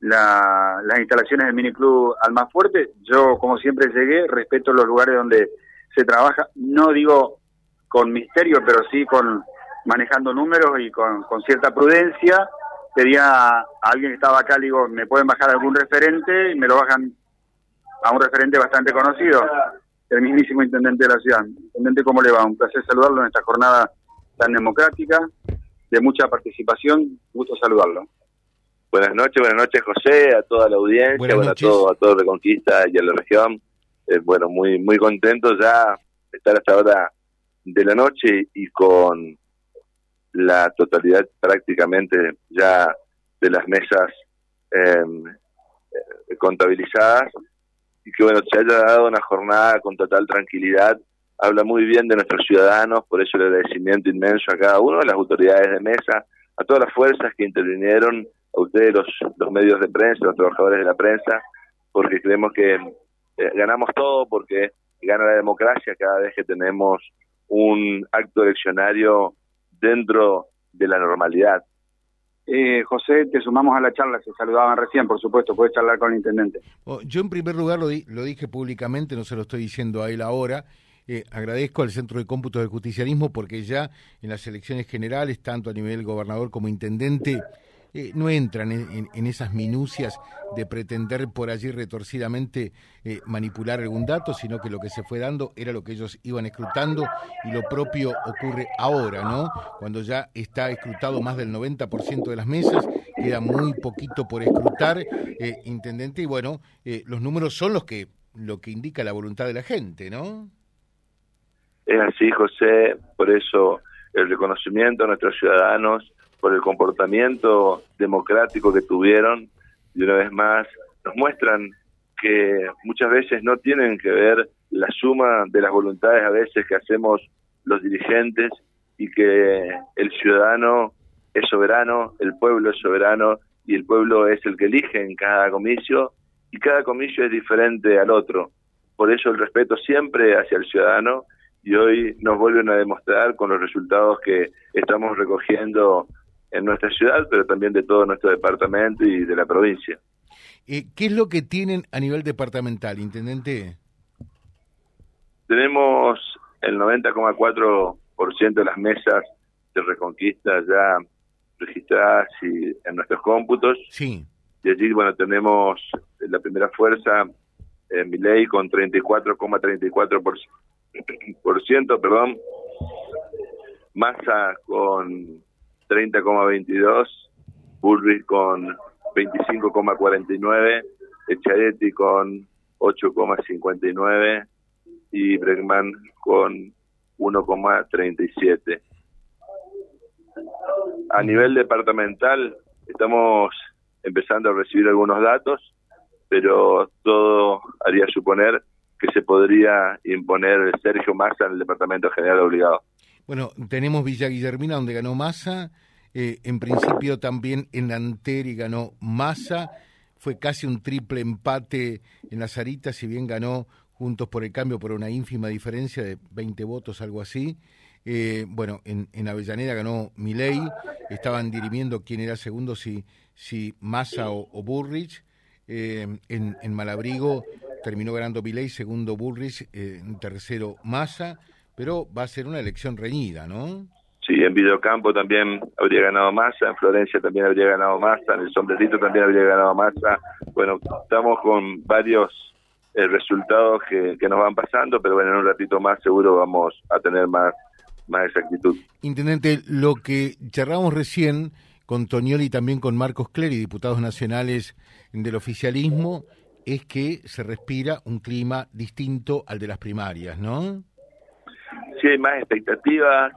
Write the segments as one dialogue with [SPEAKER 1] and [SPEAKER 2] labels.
[SPEAKER 1] la, las instalaciones del miniclub fuerte Yo, como siempre, llegué, respeto los lugares donde se trabaja, no digo con misterio, pero sí con manejando números y con, con cierta prudencia. Pedía a alguien que estaba acá, digo, ¿me pueden bajar algún referente? Y me lo bajan a un referente bastante conocido, el mismísimo intendente de la ciudad. Intendente, ¿cómo le va? Un placer saludarlo en esta jornada tan democrática, de mucha participación. Gusto saludarlo.
[SPEAKER 2] Buenas noches, buenas noches José, a toda la audiencia, bueno, a todo, a todo Reconquista y a la región. Eh, bueno, muy muy contento ya de estar hasta ahora de la noche y con la totalidad prácticamente ya de las mesas em, eh, contabilizadas y que bueno, se haya dado una jornada con total tranquilidad. Habla muy bien de nuestros ciudadanos, por eso el agradecimiento inmenso a cada uno, a las autoridades de mesa, a todas las fuerzas que intervinieron a ustedes, los, los medios de prensa, los trabajadores de la prensa, porque creemos que eh, ganamos todo, porque gana la democracia cada vez que tenemos un acto eleccionario dentro de la normalidad.
[SPEAKER 1] Eh, José, te sumamos a la charla, se saludaban recién, por supuesto, puedes charlar con el intendente.
[SPEAKER 3] Oh, yo en primer lugar lo, lo dije públicamente, no se lo estoy diciendo a él ahora, eh, agradezco al Centro de Cómputo del Justicialismo porque ya en las elecciones generales, tanto a nivel gobernador como intendente, eh, no entran en, esas minucias de pretender por allí retorcidamente eh, manipular algún dato, sino que lo que se fue dando era lo que ellos iban escrutando y lo propio ocurre ahora, ¿no? Cuando ya está escrutado más del 90% de las mesas, queda muy poquito por escrutar, eh, intendente, y bueno, los números son los que lo que indica la voluntad de la gente, ¿no?
[SPEAKER 2] Es así, José, por eso el reconocimiento a nuestros ciudadanos por el comportamiento democrático que tuvieron y una vez más nos muestran que muchas veces no tienen que ver la suma de las voluntades a veces que hacemos los dirigentes y que el ciudadano es soberano, el pueblo es soberano y el pueblo es el que elige en cada comicio y cada comicio es diferente al otro. Por eso el respeto siempre hacia el ciudadano y hoy nos vuelven a demostrar con los resultados que estamos recogiendo en nuestra ciudad, pero también de todo nuestro departamento y de la provincia.
[SPEAKER 3] Eh, ¿Qué es lo que tienen a nivel departamental, intendente?
[SPEAKER 2] Tenemos el 90,4% de las mesas de Reconquista ya registradas y en nuestros cómputos.
[SPEAKER 3] Sí.
[SPEAKER 2] Y allí, bueno, tenemos la primera fuerza en mi ley con 34,34%, perdón. Masa con 30,22, Bullrich con 25,49, Echaretti con 8,59 y Bregman con 1,37. A nivel departamental estamos empezando a recibir algunos datos, pero todo haría suponer que se podría imponer Sergio Massa en el Departamento General Obligado.
[SPEAKER 3] Bueno, tenemos Villa Guillermina donde ganó Massa, eh, en principio también en Anteri ganó Massa, fue casi un triple empate en la Sarita, si bien ganó Juntos por el Cambio por una ínfima diferencia de 20 votos, algo así. Eh, bueno, en, en, Avellaneda ganó Milei, estaban dirimiendo quién era segundo, si, si Massa o, o. Eh, en, en, Malabrigo terminó ganando Milei, segundo Burrich, tercero Massa pero va a ser una elección reñida, ¿no?
[SPEAKER 2] Sí, en Videocampo también habría ganado Massa, en Florencia también habría ganado Massa, en el Sombrerito también habría ganado Massa. Bueno, estamos con varios eh, resultados que, que nos van pasando, pero bueno, en un ratito más seguro vamos a tener más, más exactitud.
[SPEAKER 3] Intendente, lo que charlamos recién con Tonioli y también con Marcos Clery, diputados nacionales del oficialismo, es que se respira un clima distinto al de las primarias, ¿no?
[SPEAKER 2] Sí hay más expectativas,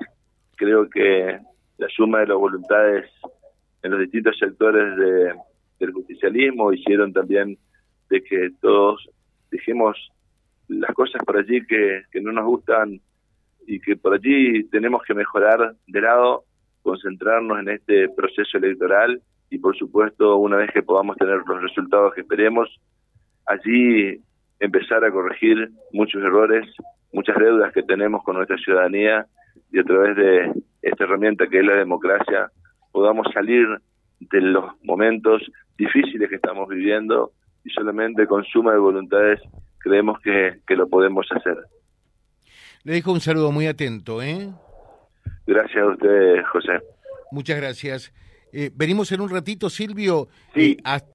[SPEAKER 2] creo que la suma de las voluntades en los distintos sectores de, del justicialismo hicieron también de que todos dijimos las cosas por allí que no nos gustan y que por allí tenemos que mejorar de lado, concentrarnos en este proceso electoral y por supuesto una vez que podamos tener los resultados que esperemos, allí empezar a corregir muchos errores muchas deudas que tenemos con nuestra ciudadanía y a través de esta herramienta que es la democracia podamos salir de los momentos difíciles que estamos viviendo y solamente con suma de voluntades creemos que, que lo podemos hacer.
[SPEAKER 3] Le dejo un saludo muy atento, ¿eh?
[SPEAKER 2] Gracias a usted, José.
[SPEAKER 3] Muchas gracias. Eh, venimos en un ratito, Silvio.
[SPEAKER 2] Sí.
[SPEAKER 3] Eh,